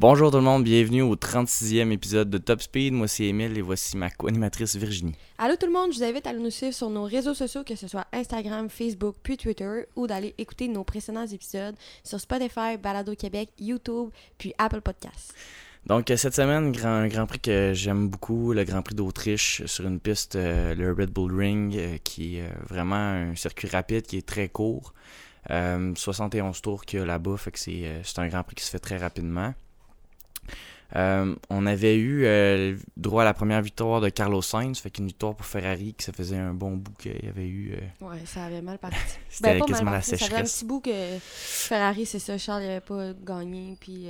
Bonjour tout le monde, bienvenue au 36e épisode de Top Speed. Moi c'est Emile et voici ma co-animatrice Virginie. Allô tout le monde, je vous invite à nous suivre sur nos réseaux sociaux, que ce soit Instagram, Facebook, puis Twitter, ou d'aller écouter nos précédents épisodes sur Spotify, Balado Québec, YouTube, puis Apple Podcasts. Donc euh, cette semaine, un grand prix que j'aime beaucoup, le Grand Prix d'Autriche sur une piste, euh, le Red Bull Ring, euh, qui est vraiment un circuit rapide qui est très court. 71 tours qu'il y a là-bas, fait que c'est un Grand Prix qui se fait très rapidement. Euh, on avait eu euh, droit à la première victoire de Carlos Sainz, fait qu'une victoire pour Ferrari qui ça faisait un bon bout qu'il y avait eu. Euh, ouais, ça avait mal parti. C'était ben, quasiment la sécheresse. Ça avait un petit bout que Ferrari, c'est ça, Charles n'avait pas gagné, puis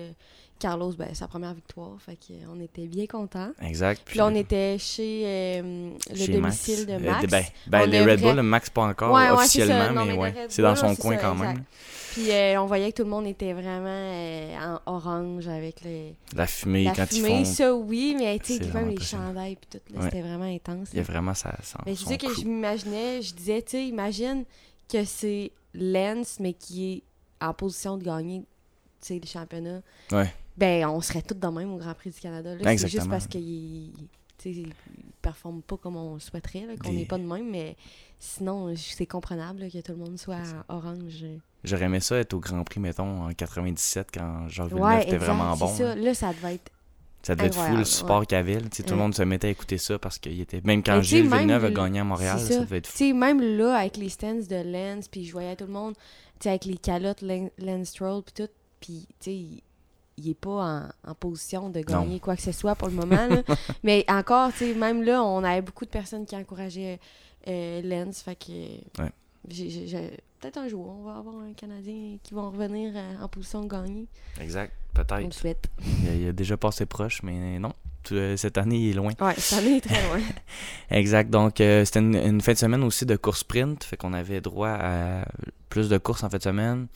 Carlos, ben, sa première victoire, fait qu'on était bien contents. Exact. Puis, là, on était chez le domicile de Max. ben, ben les Red Bull, le Max pas encore officiellement, mais, ouais, c'est dans son coin quand même. Puis euh, on voyait que tout le monde était vraiment euh, en orange avec les... la fumée la quand fumée, ils font. ça oui, mais tu sais, même les chandails puis tout, c'était vraiment intense. Il y a vraiment ça. mais je sais que je m'imaginais, je disais, tu sais, imagine que c'est Lens, mais qui est en position de gagner, tu sais, le championnat. Ouais. Ben, on serait tous de même au Grand Prix du Canada. C'est juste parce qu'il ne performe pas comme on souhaiterait, qu'on n'est pas de même, mais sinon, c'est comprenable que tout le monde soit orange. J'aurais aimé ça être au Grand Prix, mettons, en 97, quand Jacques Villeneuve était vraiment bon. Ça. Là, ça devait être. Ça devait être fou le support qu'il avait. Tout le monde se mettait à écouter ça parce qu'il était. Même quand Gilles Villeneuve a gagné à Montréal, ça. devait être fou. même là, avec les stands de Lens, puis je voyais tout le monde, avec les calottes Lens Stroll, puis tout, puis tu sais, il est pas en, position de gagner quoi que ce soit pour le moment. Mais encore, tu sais, même là, on avait beaucoup de personnes qui encourageaient euh, Lens, fait que. Ouais peut-être un jour, on va avoir un Canadien qui va revenir euh, en position de gagner. Exact, peut-être. On le souhaite. Il, a, déjà passé proche, mais non. Euh, cette année, il est loin. Oui, cette année, il est très loin. exact. Donc, euh, c'était une, fin de semaine aussi de course sprint. Fait qu'on avait droit à plus de courses en fin de semaine.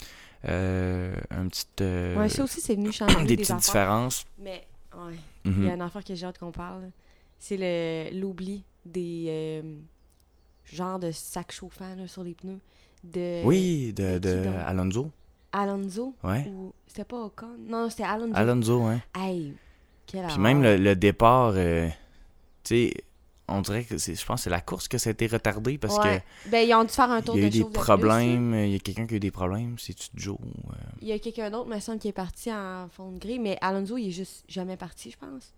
Un petit. ouais, ça aussi, c'est venu changer. des, des petites différences. Mais, ouais. Il y a mhm. un affaire que j'ai hâte qu'on parle. C'est l'oubli des genre de sac chauffant sur les pneus. De, oui, de, de, Alonso. Alonso? Ouais. C'était pas Ocon? Non, c'était Alonso. Alonso, ouais. Hey, quelle Puis même le, départ, euh, tu sais, on dirait que c'est, je pense que c'est la course que ça a été retardé parce que. Ben, ils ont dû faire un tour de Il y a eu des problèmes. Il y a quelqu'un qui a eu des problèmes. C'est-tu Joe? Euh? Il y a quelqu'un d'autre, me semble, qui est parti en fond de gris, mais Alonso, il est juste jamais parti, je pense.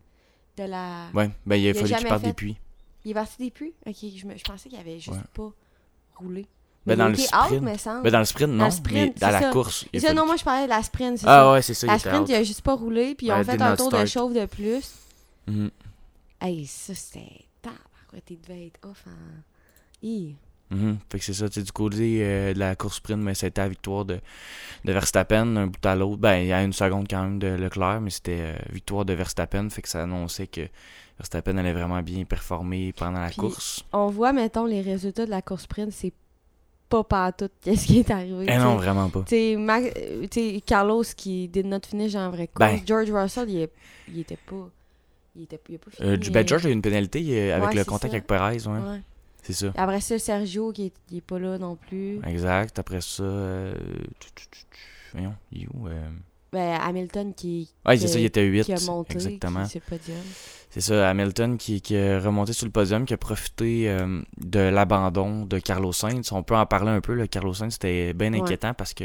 De la. Ouais, ben, il a fallu qu'il parte des puits. Il est parti des puits? Ok, je, je pensais qu'il avait juste pas roulé. Ben dans, le sprint. ben dans le sprint, non. Dans, la course. Ça, non, moi, je parlais de la sprint. Ah ça. ouais, c'est ça. La sprint, il a juste pas roulé, puis ils ont fait un tour de chauffe de plus. Mm Hey, ça, c'était. Quoi, tu devais être off en. Mm Fait que c'est ça, tu du côté euh, de la course sprint, mais c'était la victoire de, de Verstappen, un bout à l'autre. Ben, il y a une seconde quand même de Leclerc, mais c'était euh, victoire de Verstappen, fait que ça annonçait que Verstappen allait vraiment bien performer pendant la course. On voit, mettons, les résultats de la course sprint, c'est pas pas tout qu'est-ce qui est arrivé. Eh non, vraiment pas. Tu sais, Carlos qui did not finish en vrai course. Ben. George Russell, il, est, il était pas. Il était il a pas fini. Euh, George a eu une pénalité avec le contact avec Perez, ouais. ouais. C'est ça. Après ça, Sergio qui est, est, pas là non plus. Exact. Après ça, euh... voyons, il est où euh... Ben, Hamilton qui. Ouais, c'est ça, il était 8. Qui a monté. Exactement. Qui, podium. C'est ça, Hamilton qui, qui est remonté sur le podium, qui a profité euh, de l'abandon de Carlos Sainz. On peut en parler un peu. Là. Carlos Sainz, c'était bien inquiétant parce que.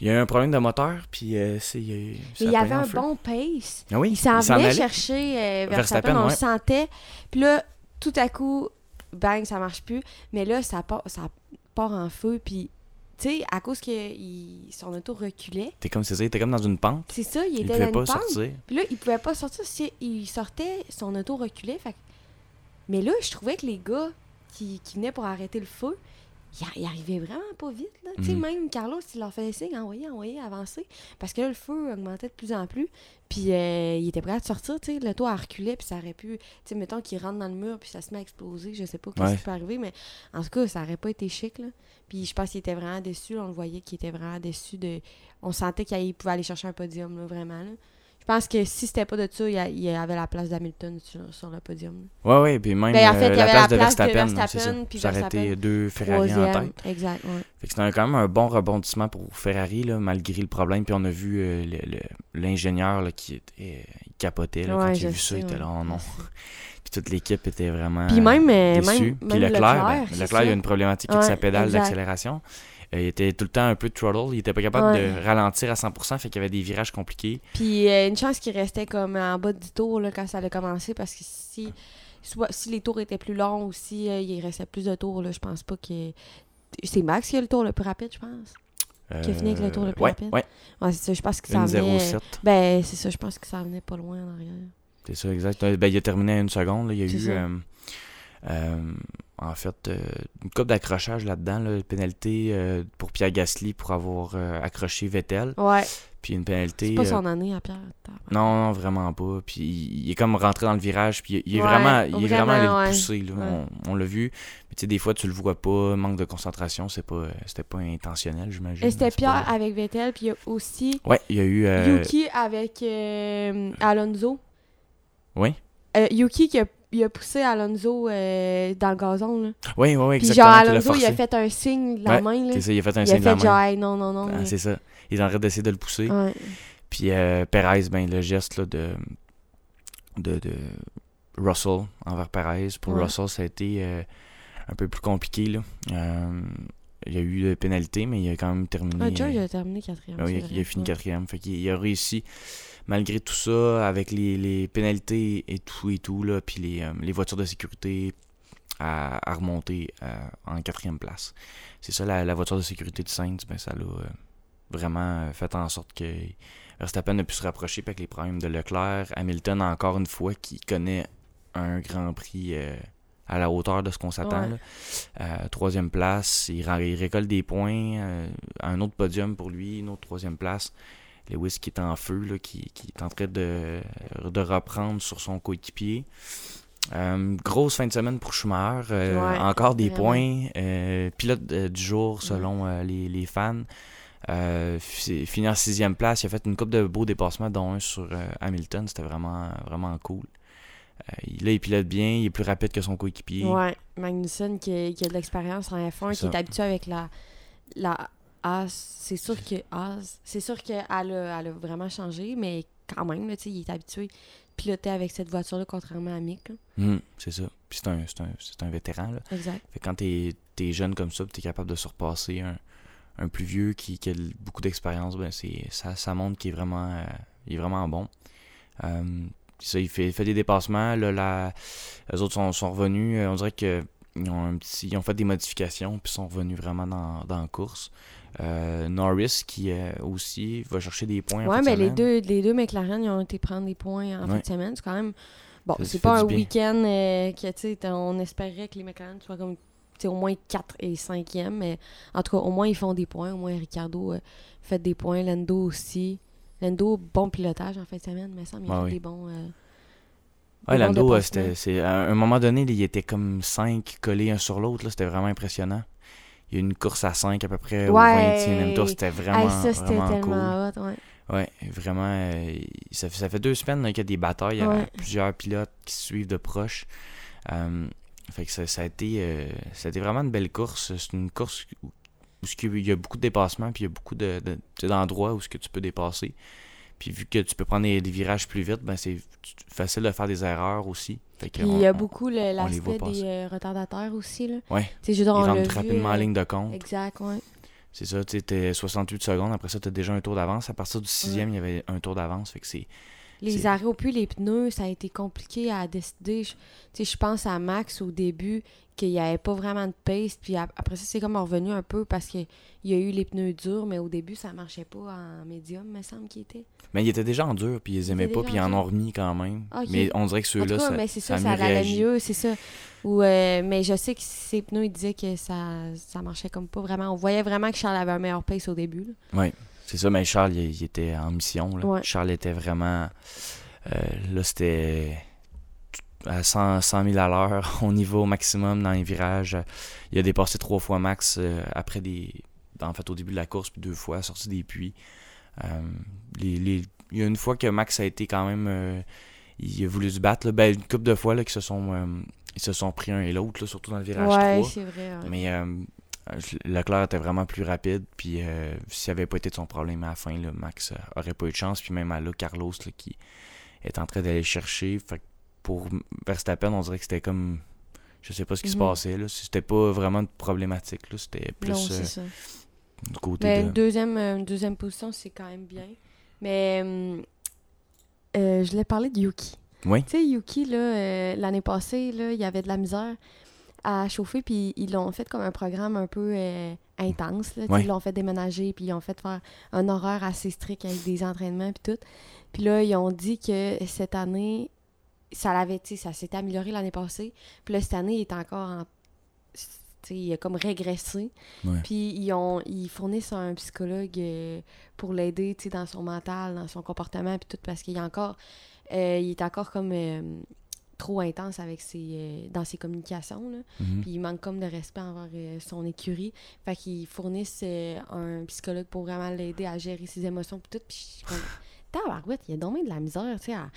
Il y a eu un problème de moteur, puis euh, c'est. Il, il y avait un bon pace. Ah oui, il s'en venait chercher euh, Verstappen, on le sentait. Puis là, tout à coup, bang, ça marche plus. Mais là, ça part, ça part en feu, puis tu sais, à cause que il, son auto reculait. T'es comme, c'est ça, il était comme dans une pente. C'est ça, il était il dans pas pente. sortir. Puis là, il pouvait pas sortir. Si il sortait, son auto reculait. Fait... Mais là, je trouvais que les gars qui, qui venaient pour arrêter le feu, il, arrivait vraiment pas vite. Là. mhm. Même Carlos, il leur faisait signe, envoyer, envoyer, avancer. Parce que là, le feu augmentait de plus en plus. Puis euh, il était prêt à sortir. sais Le toit reculait, puis ça aurait pu. sais mettons qu'il rentre dans le mur, puis ça se met à exploser. Je sais pas ce qui peut arriver, mais en tout cas, ça aurait pas été chic. Là. Puis je pense qu'il était vraiment déçu. On le voyait qu'il était vraiment déçu de. On sentait qu'il pouvait aller chercher un podium, là, vraiment. Là. Je pense que si c'était pas de ça, il y, avait la place d'Hamilton sur, sur le podium. Ouais, ouais, puis même Ben, en fait, euh, la place la de place de Verstappen, puis Verstappen, deux Ferrari en tête. Exact, ouais. Fait que c'était quand même un bon rebondissement pour Ferrari, là, malgré le problème. Puis on a vu euh, l'ingénieur qui était, euh, Ouais, quand il a vu ça. Il était là, oh non. Puis toute l'équipe était vraiment Puis même, déçue. même, Puis Leclerc, ben, Leclerc, il y a une problématique avec sa pédale d'accélération. Euh, il était tout le temps un peu throttle. Il était pas capable Ouais. de ralentir à 100%, fait qu'il y avait des virages compliqués. Puis euh, une chance qu'il restait comme en bas du tour là, quand ça allait commencer parce que si soit si les tours étaient plus longs ou si euh, il restait plus de tours, là, je pense pas que. C'est Max qui a le tour le plus rapide, je pense. Qui a fini avec le tour le plus ouais, rapide? Ouais, Ouais, c'est ça. Je pense que ça venait. 0,7. Ben, c'est ça. Je pense que ça venait pas loin en arrière. C'est ça, exact. Euh, Ben, il a terminé à une seconde. là. Il y a eu. Euh, en fait, euh, une coupe d'accrochage là-dedans. Là, pénalité euh, pour Pierre Gasly pour avoir accroché Vettel. Ouais. Puis une pénalité. C'est pas son année à Pierre. non, non, vraiment pas. Puis il, est comme rentré dans le virage. Puis il, est Ouais, vraiment, il est vraiment, allé ouais. le pousser. Là. Ouais. On, on l'a vu. Mais tu sais, des fois, tu le vois pas. Manque de concentration. C'est pas, c'était pas intentionnel, j'imagine. Et c'était pas- Pierre avec Vettel, puis il y a aussi Ouais, il y a eu. Yuki avec Alonso. Oui, Euh, Yuki qui a, il a poussé Alonso euh, dans le gazon. Là. oui, oui, oui, Puis genre Alonso, il a fait un signe de la Ouais, main. Là. C'est ça, il a fait un Il signe a de la fait main. genre, Hey, non, non, non. Ah, mais- c'est ça. Il est en train d'essayer de le pousser. Ouais. Puis euh, Perez, ben, le geste là, de, de, de Russell envers Perez. Pour Ouais. Russell, ça a été euh, un peu plus compliqué. Là. Il y a eu des pénalités, mais il a quand même terminé. Ah, George a terminé quatrième. oui, il, a- il a fini quatrième. Fait qu'il il a réussi, malgré tout ça, avec les, les pénalités et tout et tout, là, puis les, euh, les voitures de sécurité, à, à remonter euh, en quatrième place. C'est ça, la, la voiture de sécurité de Sainz, ben, ça l'a euh, vraiment fait en sorte que Verstappen a pu se rapprocher avec les problèmes de Leclerc. Hamilton, encore une fois, qui connaît un Grand Prix euh, à la hauteur de ce qu'on s'attend. Ouais. Euh, troisième place, il, récolte des points. euh, un autre podium pour lui, une autre troisième place. Lewis qui est en feu, là, qui, qui est en train de, de reprendre sur son coéquipier. Euh, grosse fin de semaine pour Schumacher. euh, Ouais, encore des vraiment. points. euh, pilote du jour selon euh, les, les fans. Euh, fi- fini en sixième place. Il a fait une coupe de beaux dépassements, dont un sur Hamilton. C'était vraiment, vraiment cool. Là, il pilote bien. Il est plus rapide que son coéquipier. Ouais, Magnussen qui, a- qui a de l'expérience en F1, C'est qui est habitué avec la, la C'est sûr que c'est sûr qu'elle a, elle a vraiment changé, mais quand même, là, il est habitué de piloter avec cette voiture-là, contrairement à Mick. là. Mhm, c'est ça. Puis c'est un, c'est un, c'est un vétéran. Là. Exact. Fait quand t'es es jeune comme ça, tu es capable de surpasser un, un plus vieux qui, qui a beaucoup d'expérience, ben ça, ça montre qu'il est vraiment euh, il est vraiment bon. Euh, puis ça, il fait, il fait des dépassements. Là, la, les autres sont, sont revenus. euh, On dirait que ils ont un petit. Ils ont fait des modifications puis sont revenus vraiment dans, dans la course. Euh, Norris qui euh, aussi va chercher des points. en Ouais, fin de mais les deux, les deux McLaren, ils ont été prendre des points en fin de semaine. C'est quand même. Bon, c'est pas un week-end euh, que, tu sais, on espérait que les McLaren soient comme, au moins 4 et 5e, mais en tout cas, au moins, ils font des points. Au moins, Ricardo euh, fait des points. Lando aussi. Lando, bon pilotage en fin de semaine, mais ça, il Ouais, fait oui. des bons. Ouais, Lando, c'était, c'est, à un moment donné, il était comme 5 collés un sur l'autre. là, C'était vraiment impressionnant. Il y a eu une course à 5 à peu près Ouais. au 20e tour. C'était vraiment, Hey, ça, vraiment cool. hot, ouais. Ouais, vraiment. euh, ça, fait- ça fait deux semaines qu'il y a des batailles. Il y a plusieurs pilotes qui se suivent de proche. Euh, fait que ça, ça a été, euh, ça a été vraiment une belle course. C'est une course où, où il y a beaucoup de dépassements, puis il y a beaucoup de, de- d'endroits où ce que tu peux dépasser. Puis vu que tu peux prendre des, des virages plus vite, ben c'est facile de faire des erreurs aussi. Fait que Puis on- il y a beaucoup l'aspect des euh, retardataires aussi, là. Ouais, Tu sais, je veux dire, ils on l'a rentrent vu, rapidement en euh, ligne de compte. Exact, ouais. C'est ça, tu étais 68 secondes. Après ça, tu as déjà un tour d'avance. À partir du sixième, il y avait un tour d'avance. Fait que c'est. Les arrêts au puits, les pneus, ça a été compliqué à décider. Je, je pense à Max au début, qu'il n'y avait pas vraiment de pace. Puis ap- après ça, c'est comme revenu un peu parce qu'il y a eu les pneus durs, mais au début, ça marchait pas en médium, me semble qu'il était. Mais ils étaient déjà en dur, puis ils les aimaient pas, puis ils en ont remis quand même. Ah. Mais on dirait que ceux-là, ça, mais c'est ça, ça, allait mieux, c'est ça. Ou, euh, mais je sais que ses pneus, il disait que ça, ça marchait comme pas vraiment. On voyait vraiment que Charles avait un meilleur pace au début. là. Oui, c'est ça. Mais Charles, il, il était en mission. là. Ouais. Charles était vraiment. euh, là, c'était à 100, 100 000 à l'heure, au niveau maximum dans les virages. Il a dépassé trois fois max euh, après des. En fait, au début de la course, puis deux fois sorti des puits. Euh, les, les- il y a une fois que Max a été quand même. il a voulu se battre. Ben, une couple de fois là, qu'ils se sont. ils se sont pris un et l'autre, surtout dans le virage ouais, 3. c'est vrai. ouais. Mais Leclerc était vraiment plus rapide. Puis s'il avait pas été de son problème à la fin, là, Max aurait pas eu de chance. Puis même à là, Carlos là, qui est en train d'aller chercher. Fait que pour Verstappen, on dirait que c'était comme. Je sais pas ce qui se Mhm. passait. là C'était pas vraiment problématique. là C'était plus non, euh, c'est ça. du côté Mais de. une deuxième, euh, deuxième position, c'est quand même bien. Mais euh, je voulais parler de Yuki. Oui. Tu sais, Yuki, là, euh, l'année passée, là, il y avait de la misère à chauffer, puis ils l'ont fait comme un programme un peu euh, intense. Là, Ouais. Ils l'ont fait déménager, puis ils ont fait faire un horaire assez strict avec des entraînements, puis tout. Puis là, ils ont dit que cette année, ça l'avait, tu sais, ça s'était amélioré l'année passée. Puis là, cette année, il est encore en. Tu sais, il a comme régressé. Ouais. Puis ils, ont, ils fournissent un psychologue euh, pour l'aider, tu sais, dans son mental, dans son comportement, puis tout, parce qu'il est encore. euh, il est encore comme. Trop intense avec ses, euh, dans ses communications. Là. Mhm. Puis il manque comme de respect envers euh, son écurie. Fait qu'ils fournissent euh, un psychologue pour vraiment l'aider à gérer ses émotions puis tout. Puis je suis comme, tabarouette, il y a donc de la misère, tu sais, à,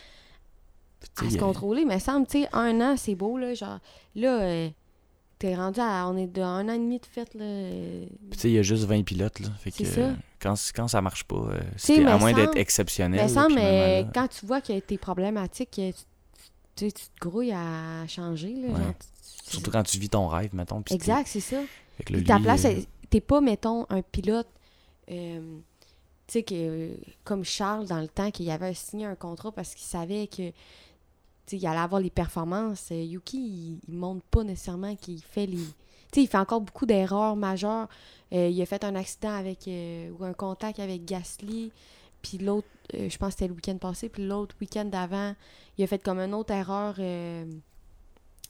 à se contrôler. Mais semble, tu sais, un an, c'est beau, là, genre, là, t'es rendu à, on est de un an et demi de fête, là. tu sais, il y a juste 20 pilotes. Là, fait C'est que, ça. quand, quand ça marche pas, c'est à moins d'être exceptionnel. Mais là, semble, mais là- quand tu vois que t'es problématique, que tu, tu, sais, tu te grouilles à changer, là, Ouais. genre, tu- Surtout quand tu vis ton rêve, mettons. puis Exact, c'est ça. Puis ta lui, place, euh, t'es pas, mettons, un pilote, euh, tu sais, que, comme Charles, dans le temps, qu'il avait signé un contrat parce qu'il savait que, il allait avoir les performances. Euh, Yuki, il, il montre pas nécessairement qu'il fait les... Tu sais, il fait encore beaucoup d'erreurs majeures. Euh, il a fait un accident avec... euh, ou un contact avec Gasly, puis l'autre, euh, je pense que c'était le week-end passé, puis l'autre week-end d'avant, il a fait comme une autre erreur... euh,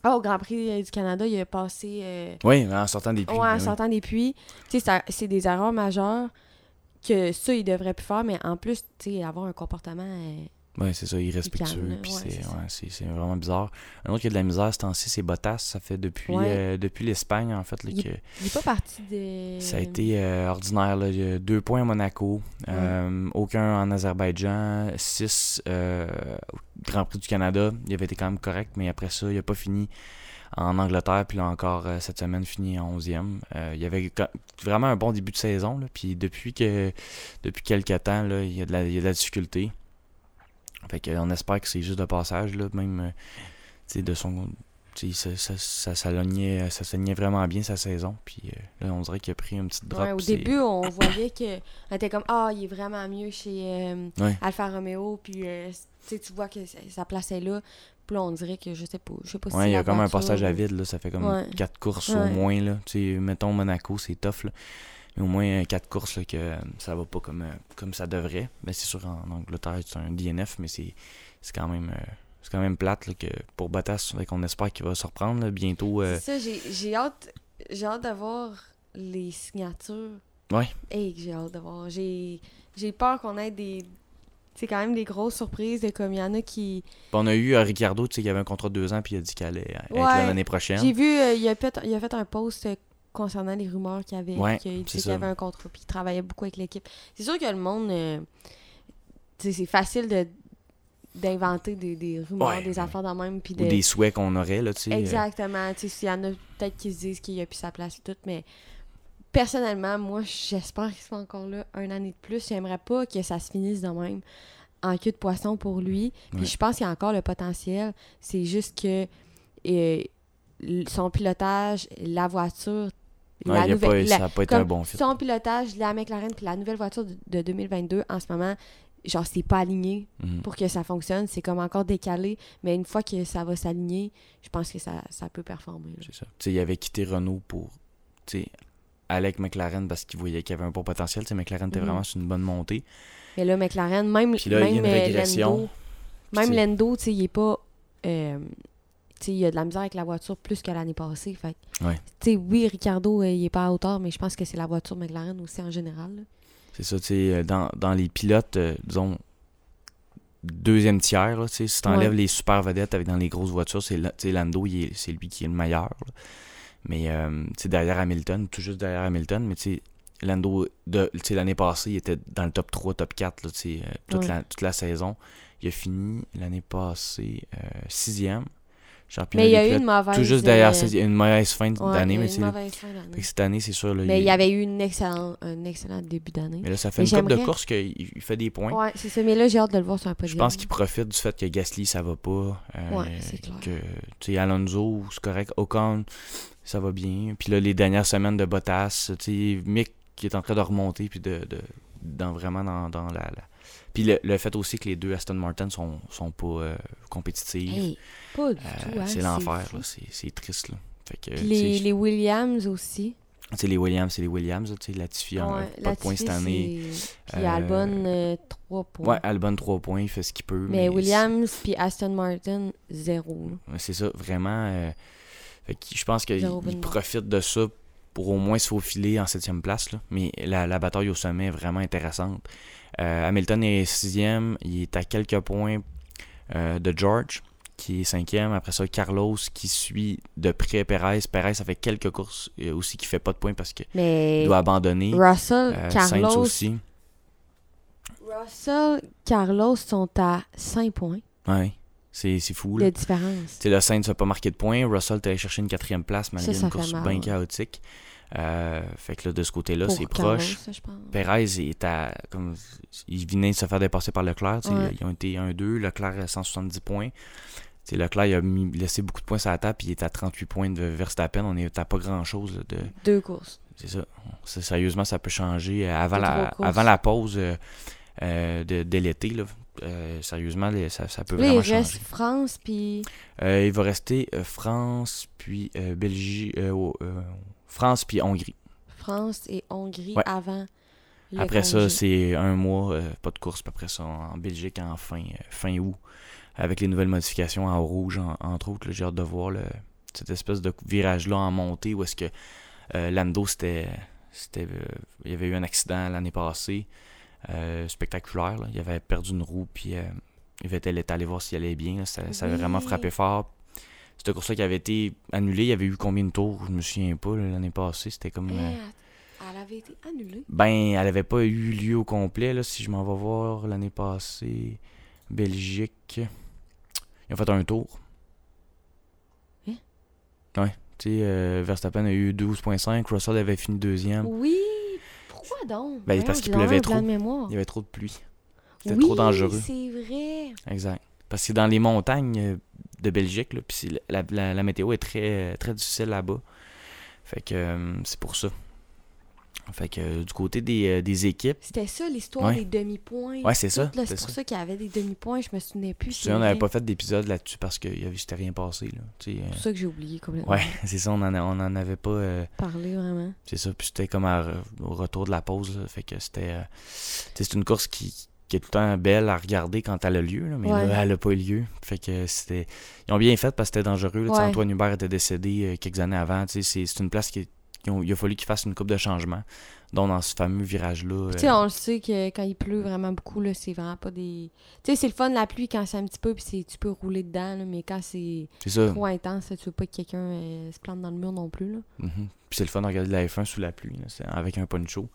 Ah, au Grand Prix euh, du Canada, il a passé... Oui, en sortant des puits. Ouais, en oui. sortant des puits. Tu sais, c'est des erreurs majeures que ça, il devrait plus faire, mais en plus, tu sais, avoir un comportement. Ouais, c'est ça, irrespectueux. Puis c'est ouais, c'est- c'est vraiment bizarre. Un autre qui a de la misère, ce temps-ci, c'est Bottas. Ça fait depuis, Ouais. euh, depuis l'Espagne, en fait, là, Il- que Il est pas parti de. ça a été euh, ordinaire. Là. Il y a deux points à Monaco, euh, aucun en Azerbaïdjan, six au Grand Prix du Canada. Il avait été quand même correct, mais après ça, il n'a pas fini en Angleterre. Puis là encore, cette semaine, fini en 11e. Euh, il y avait vraiment un bon début de saison. Là. Puis depuis que depuis quelques temps, là, il, y a de la, il y a de la difficulté. Fait que, on espère que c'est juste de passage, là, même euh, de son. Ça, ça, ça, s'alignait- ça s'alignait vraiment bien sa saison. Puis euh, là, on dirait qu'il a pris une petite drop. Ouais, au début, on voyait que. On était comme, ah, il est vraiment mieux chez euh, Ouais. Alfa Romeo, puis euh, tu vois que sa- place est là. Puis là, on dirait que je sais pas. Je sais pas si Ouais, il y a comme un passage à vide, là. Ça fait comme quatre courses au moins, là. Mettons Monaco, c'est tough, là. Mais au moins euh, quatre courses, là, que euh, ça va pas comme, euh, comme ça devrait. Mais c'est sûr, en Angleterre, c'est un DNF, mais c'est quand même... c'est quand même plate là, que pour Bottas, qu'on espère qu'il va se reprendre là, bientôt. euh, C'est ça, j'ai- hâte, j'ai hâte d'avoir les signatures. Ouais. Hey, j'ai hâte d'avoir. J'ai j'ai peur qu'on ait des. C'est quand même des grosses surprises, de comme il y en a qui. on a eu euh, Ricardo, tu sais, qui avait un contrat de deux ans, puis il a dit qu'il allait être Ouais. l'année prochaine. J'ai vu, euh, il, a fait, il a fait un post concernant les rumeurs qu'il y avait. Ouais, qu'il ça. avait un contrat, puis qu'il travaillait beaucoup avec l'équipe. C'est sûr que le monde. euh, c'est facile de d'inventer des, des rumeurs, Ouais. des affaires dans même, puis de... Ou des souhaits qu'on aurait, là, tu sais. euh, Exactement. Tu sais, s'il y en a peut-être qui se disent qu'il a plus sa place et tout, mais personnellement, moi, j'espère qu'il soit encore là un année de plus. J'aimerais pas que ça se finisse de même en queue de poisson pour lui. Puis Ouais. je pense qu'il y a encore le potentiel. C'est juste que euh, son pilotage, la voiture, ouais, la il a nouvelle- pas, la- ça n'a pas été un bon fit. son pilotage, la McLaren puis la nouvelle voiture de, de 2022 en ce moment, genre c'est pas aligné Mhm. pour que ça fonctionne. C'est comme encore décalé, mais une fois que ça va s'aligner, je pense que ça, ça peut performer. C'est ça. Tu sais, il avait quitté Renault pour tu sais, aller avec McLaren parce qu'il voyait qu'il y avait un bon potentiel. Tu sais, McLaren était Mhm. vraiment sur une bonne montée. Mais là, McLaren, même, là, il y a même une euh. Lando, même Lando, tu sais, il est pas. euh, il a de la misère avec la voiture plus que l'année passée. Fait Ouais. tu oui, Ricardo, euh, il est pas à hauteur, mais je pense que c'est la voiture McLaren aussi en général. là. C'est ça, tu sais, euh, dans, dans les pilotes, euh, disons, deuxième tiers, là, tu si t'enlèves Ouais. les super vedettes avec dans les grosses voitures, c'est tu Lando, il est- c'est lui qui est le meilleur. là. Mais, euh, tu derrière Hamilton, tout juste derrière Hamilton, mais tu sais, Lando, de, tu l'année passée, il était dans le top 3, top 4, là, tu euh, toute, Ouais. la, toute la saison. Il a fini l'année passée sixième. Championnat Mais il y a eu une mauvaise. Tout juste derrière, euh, c'est une mauvaise fin ouais, d'année, mais une mauvaise fin d'année. cette année, c'est sûr. Là, Mais il y avait eu une excellente, un excellent début d'année. Mais là, ça fait Mais une couple de courses qu'il il fait des points. Ouais, c'est ça. Mais là, j'ai hâte de le voir sur un podium. Je pense qu'il profite du fait que Gasly, ça va pas. euh, Ouais, c'est clair. Que, tu sais, Alonso, c'est correct. Ocon, ça va bien. Puis là, les dernières semaines de Bottas, tu sais, Mick qui est en train de remonter, puis de, de dans, vraiment dans, dans la, la- Puis le, le fait aussi que les deux Aston Martin sont, sont pas euh, compétitifs. Hey, pas du euh, tout. Hein, c'est l'enfer. C'est c'est triste, là. Fait que, Puis tu les, Williams aussi. les Williams, c'est les Williams, là, tu sais, Latifi, en- Ouais, pas de points cette année. Puis Euh, Albon, 3 points. Ouais, Albon 3 points, il fait ce qu'il peut. mais Williams puis Aston Martin, 0. Ouais, C'est ça, vraiment. euh, fait que je pense qu'il Zéro profite de ça pour au moins se faufiler en septième place. Là. Mais la, la bataille au sommet est vraiment intéressante. Euh, Hamilton est sixième, il est à quelques points euh, de George, qui est cinquième. Après ça, Carlos qui suit de près Perez. Perez, ça fait quelques courses euh, aussi qui fait pas de points parce qu'il doit abandonner. Russell, Euh, Sainz Carlos, aussi. Russell, Carlos sont à 5 points Ouais, c'est fou. Là. de différence. Le Sainz n'a pas marqué de points. Russell est allé chercher une quatrième place malgré Ça, ça une course mal, bien ouais. chaotique. Euh, fait que là, de ce côté-là, c'est proche. Perez est à. Comme, il venait de se faire dépasser par Leclerc. Ouais. Ils ont été 1-2. Leclerc à 170 points. Leclerc il a mis, laissé beaucoup de points sur la table. Puis il est à 38 points de Verstappen. On est à pas grand-chose. de Deux courses. C'est ça. Sérieusement, ça peut changer. Euh, Avant, la, avant la pause euh, euh, de, de l'été, là, sérieusement, les- ça, ça peut Là, il vraiment reste changer. France, puis il va rester France, puis Belgique, oh, France, puis Hongrie. France et Hongrie Ouais. avant le après ça, c'est un mois, euh, pas de course, puis après ça, en Belgique, en fin, euh, fin août, avec les nouvelles modifications en rouge, en- entre autres. J'ai hâte de voir cette espèce de virage-là en montée où est-ce que euh, Lando, c'était. c'était euh, il y avait eu un accident l'année passée, spectaculaire. là. Il avait perdu une roue, puis Vettel était allé voir s'il allait bien. là. Ça, ça avait vraiment frappé fort. Cette course-là qui avait été annulée, il y avait eu combien de tours? Je me souviens pas l'année passée. C'était comme. euh, elle avait été annulée. ben, elle avait pas eu lieu au complet. Là, si je m'en vais voir l'année passée, Belgique, ils ont fait un tour. Hein? Ouais. Tu sais, euh, Verstappen a eu 12.5, Russell avait fini deuxième. Oui. Pourquoi donc? Ben, Voyons, parce qu'il pleuvait trop. Il y avait trop de pluie. C'était oui, trop dangereux. c'est vrai. Exact. Parce que dans les montagnes euh, de Belgique, là, puis la, la- la météo est très, très difficile là-bas. Fait que euh, c'est pour ça. Fait que euh, du côté des, euh, des équipes, C'était ça l'histoire Ouais. des demi-points. Ouais, c'est ça, c'est pour ça. qu'il y avait des demi-points. Je me souvenais plus. sais, on n'avait pas fait d'épisode là-dessus parce que s'était rien passé. C'est pour ça que j'ai oublié complètement. Ouais, c'est ça, on en, a- on en avait pas. euh, Parler vraiment. c'est ça, puis c'était comme à au retour de la pause. là, fait que c'était. c'est une course qui, qui est tout le temps belle à regarder quand elle a lieu, là, mais Ouais. là, elle a pas eu lieu. Fait que c'était. Ils ont bien fait parce que c'était dangereux. là, Ouais. Antoine Hubert était décédé euh, quelques années avant. C'est une place qui. il a fallu qu'ils fassent une coupe de changements, dont dans ce fameux virage-là. Tu sais, euh, on le sait que quand il pleut vraiment beaucoup, là, c'est vraiment pas des. Tu sais, c'est le fun la pluie quand c'est un petit peu, puis c'est- tu peux rouler dedans, là, mais quand c'est trop intense, là, tu veux pas que quelqu'un euh, se plante dans le mur non plus. Là. Mhm. Puis c'est le fun de regarder la F1 sous la pluie, là, c'est- avec un poncho.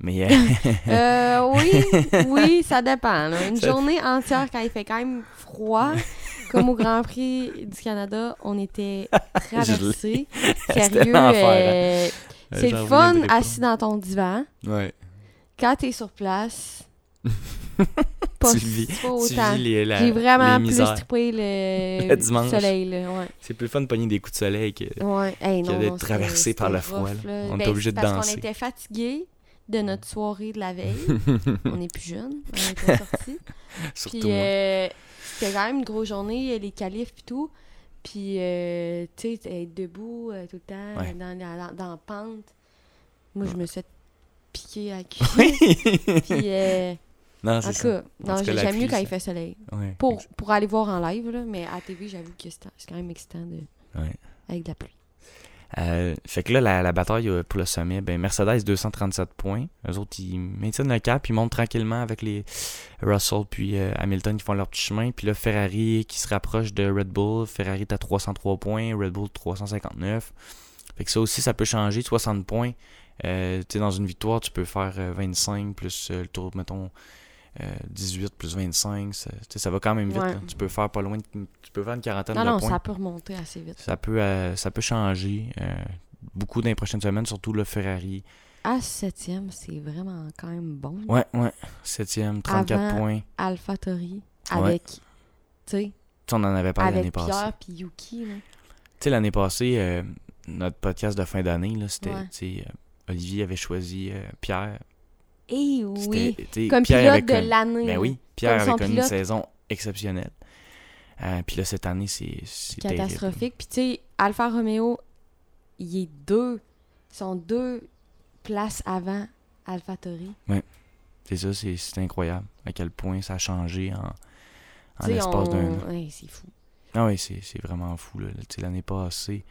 Mais. euh, Euh, oui, oui, ça dépend. là. Une Ça- journée entière quand il fait quand même froid, comme au Grand Prix du Canada, on était traversés. Sérieux, c'est j'en le fun pas. assis dans ton divan. Ouais. Quand t'es sur place, pas, Tu vis- pas Tu autant. vis les, la- J'ai vraiment les plus trippé le, Le dimanche. soleil. Là, ouais. C'est plus le fun de pogner des coups de soleil que. Ouais. Hey, que non, d'être traversé par le froid, rough, là. là. On Ben, est obligé c'est de parce danser. qu'on était fatigués de notre soirée de la veille. on est plus jeunes, on était sortis. Surtout Puis moi. euh, c'était quand même une grosse journée, les qualifs et tout. Puis, euh, tu sais, être debout euh, tout le temps, Ouais. dans, la, dans la pente. Moi, je me suis piqué à Oui. cuisse. Puis, euh, non, c'est ça. non, j'aime mieux quand il fait soleil. Ouais. Pour, pour aller voir en live, là, mais à TV, j'avoue que c'est c'est quand même excitant de, Ouais. avec de la pluie. Euh, fait que là, la, bataille euh, pour le sommet, ben Mercedes 237 points. Eux autres, ils maintiennent le cap, ils montent tranquillement avec les Russell puis euh, Hamilton qui font leur petit chemin. Puis là, Ferrari qui se rapproche de Red Bull. Ferrari est à 303 points, Red Bull 359. Fait que ça aussi, ça peut changer. 60 points. Euh, tu dans une victoire, tu peux faire euh, 25 plus le tour, mettons, 18 plus 25. Ça, ça va quand même vite. Ouais. là. Tu peux faire pas loin, de- tu peux faire une quarantaine Non, de non, points. ça peut remonter assez vite. Ça peut, euh, ça peut changer. euh, beaucoup dans les prochaines semaines, surtout le Ferrari. À septième, c'est vraiment quand même bon. Ouais, ouais. Septième, 34 Avant- points. Alpha Tori, avec, tu sais, Tu sais, on en avait parlé l'année passée. Pierre puis Yuki. Tu sais, l'année passée, euh, notre podcast de fin d'année, c'était, Ouais. euh, Olivier avait choisi euh, Pierre. Et C'était, oui, comme Pierre pilote de l'année. Ben oui, Pierre avait connu une saison exceptionnelle. Euh, puis là, cette année, c'est, catastrophique. Puis tu sais, Alfa Romeo, il est deux, ils sont deux places avant Alpha Tori. C'est ça, c'est, incroyable à quel point ça a changé en, en l'espace on- d'un an. Ouais, c'est fou. Ah oui, c'est, vraiment fou. L'année passée,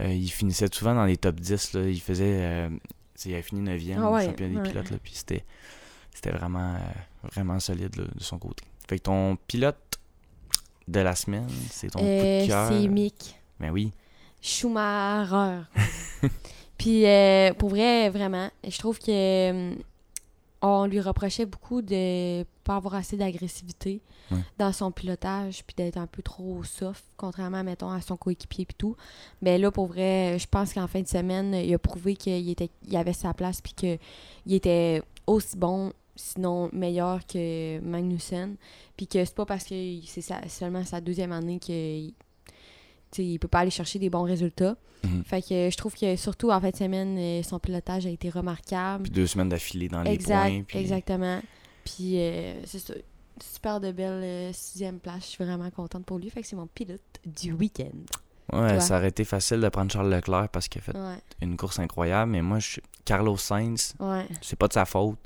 euh, il finissait souvent dans les top 10. Là. Il faisait. euh, il a fini 9e Ah ouais, champion des pilotes. Là, puis c'était, c'était vraiment, euh, vraiment solide là, de son côté. Fait que ton pilote de la semaine, c'est ton coup Euh, de cœur. c'est Mick Ben oui. Schumacher. Puis euh, pour vrai, vraiment, je trouve que euh, on lui reprochait beaucoup de pas avoir assez d'agressivité Ouais. dans son pilotage puis d'être un peu trop soft contrairement mettons à son coéquipier puis tout. Mais là pour vrai, je pense qu'en fin de semaine, il a prouvé qu'il était il avait sa place puis que il était aussi bon sinon meilleur que Magnussen puis que c'est pas parce que c'est seulement sa deuxième année que tu sais, il peut pas aller chercher des bons résultats. Mhm. Fait que je trouve que surtout en fin de semaine, euh, son pilotage a été remarquable. Puis deux semaines d'affilée dans les exact, points. Puis... exactement. Puis euh, c'est ça. Super de belle euh, sixième place. Je suis vraiment contente pour lui. Fait que c'est mon pilote du week-end. Ouais, ça aurait été facile de prendre Charles Leclerc parce qu'il a fait Ouais, une course incroyable. Mais moi, je... Carlos Sainz, ouais. c'est pas de sa faute.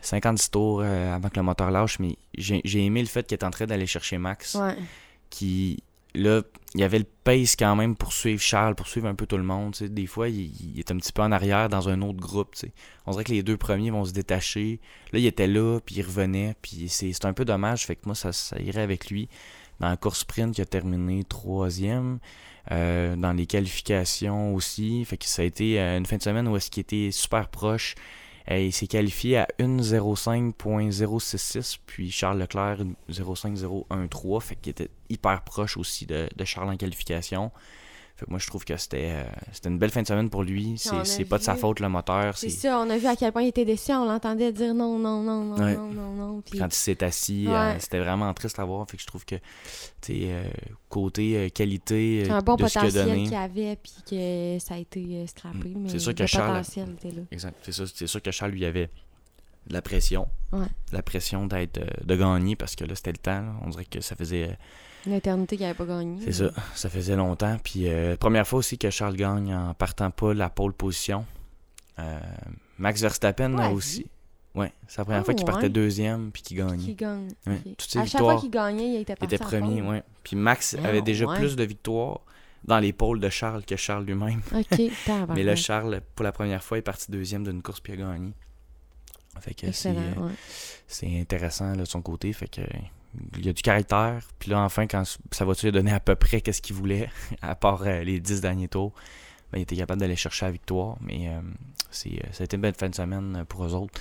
56 tours avant que le moteur lâche, mais j'ai j'ai aimé le fait qu'il est en train d'aller chercher Max. Ouais. Qui, là, il y avait le pace quand même pour suivre Charles, pour suivre un peu tout le monde. tu sais. Des fois, il, est un petit peu en arrière dans un autre groupe. tu sais. On dirait que les deux premiers vont se détacher. Là, il était là, puis il revenait, puis c'est un peu dommage. Fait que moi, ça, irait avec lui. Dans la course sprint, il a terminé troisième. Euh, dans les qualifications aussi. Fait que ça a été euh, une fin de semaine où est-ce qu'il était super proche. Euh, il s'est qualifié à 1.05.066, puis Charles Leclerc 0.5013, fait qu'il était hyper proche aussi de, de Charles en qualification. Moi je trouve que c'était euh, c'était une belle fin de semaine pour lui. C'est pas de sa faute le moteur. C'est ça, on a vu à quel point il était déçu. On l'entendait dire non, non, non, non, Ouais. non, non, non. Puis quand il s'est assis, Ouais. euh, c'était vraiment triste à voir. Fait que je trouve que tu sais, euh, côté qualité c'est un bon de ce qu'il potentiel donné. avait, puis que ça a été scrappé. Mm. C'est sûr que Charles- potentiel était là. Exact. C'est sûr que Charles lui avait de la pression. Ouais. La pression d'être de gagner parce que là c'était le temps. là. On dirait que ça faisait Une éternité qu'il n'avait pas gagné. c'est ça, ça faisait longtemps. Puis euh, première fois aussi que Charles gagne en partant pas la pole position. Euh, Max Verstappen Ouais, a aussi. Ouais, c'est la première Ah, fois qu'il partait deuxième puis qu'il gagnait. Qui gagne. Ouais. Toutes ses À chaque fois qu'il gagnait, il était il était premier, ouais. Puis Max Ah, avait déjà plus de victoires dans les pôles de Charles que Charles lui-même. OK, tabarnak. Mais là, Charles, pour la première fois, est parti deuxième d'une course puis a gagné. Fait que c'est euh, intéressant là, de son côté. Fait que il y a du caractère. Puis là, enfin, quand ça va-tu donner à peu près qu'est-ce qu'il voulait, à part euh, les 10 derniers tours, ben, il était capable d'aller chercher la victoire. Mais euh, c'est, euh, ça a été une belle fin de semaine pour eux autres.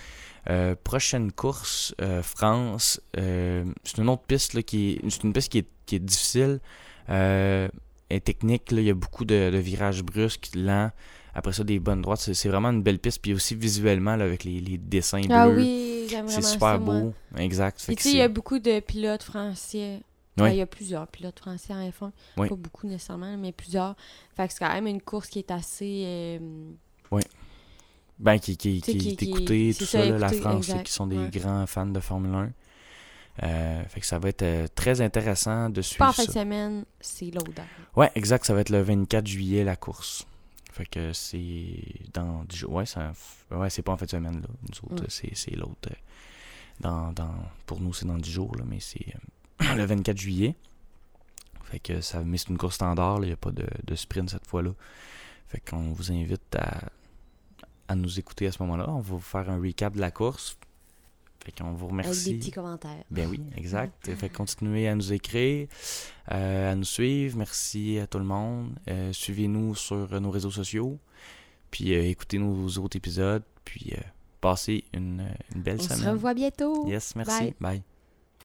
Prochaine course, France. c'est une autre piste là, qui est. C'est une piste qui est, qui est difficile. Est technique. il y a beaucoup de, de virages brusques, lents. Après ça, des bonnes droites. C'est, vraiment une belle piste. Puis aussi visuellement, là, avec les, les dessins Ah bleus. oui, c'est super ça, moi. beau. Exact. Tu sais, il y a beaucoup de pilotes français. Il y a plusieurs pilotes français en F1. Ouais. Pas beaucoup nécessairement, mais plusieurs. Fait que c'est quand même une course qui est assez... euh, Ben, qui, qui, qui, qui- est qui- écouté, c'est tout ça, ça, là, la France, exact, qui sont des ouais. grands fans de Formule 1. Euh, fait que ça va être euh, très intéressant de Pas suivre en fin de semaine, c'est l'odeur. Ouais, exact, ça va être le 24 juillet la course. Fait que c'est dans 10 jours. Ouais, ça, ouais c'est pas en fin de semaine, là. Nous autres, c'est l'autre. euh, Dans, dans, pour nous, c'est dans 10 jours, là, mais c'est euh, le 24 juillet. Fait que ça, mais c'est une course standard, il n'y a pas de, de sprint cette fois-là. Fait qu'on vous invite à, à nous écouter à ce moment-là. On va vous faire un recap de la course. Fait qu'on vous Avec remercie. des petits commentaires. Ben oui, exact. Fait continuez à nous écrire, euh, à nous suivre. Merci à tout le monde. Euh, Suivez-nous sur nos réseaux sociaux. Puis écoutez nos autres épisodes. Puis passez une, une belle On semaine. se revoit bientôt. Yes, merci. Bye. Bye.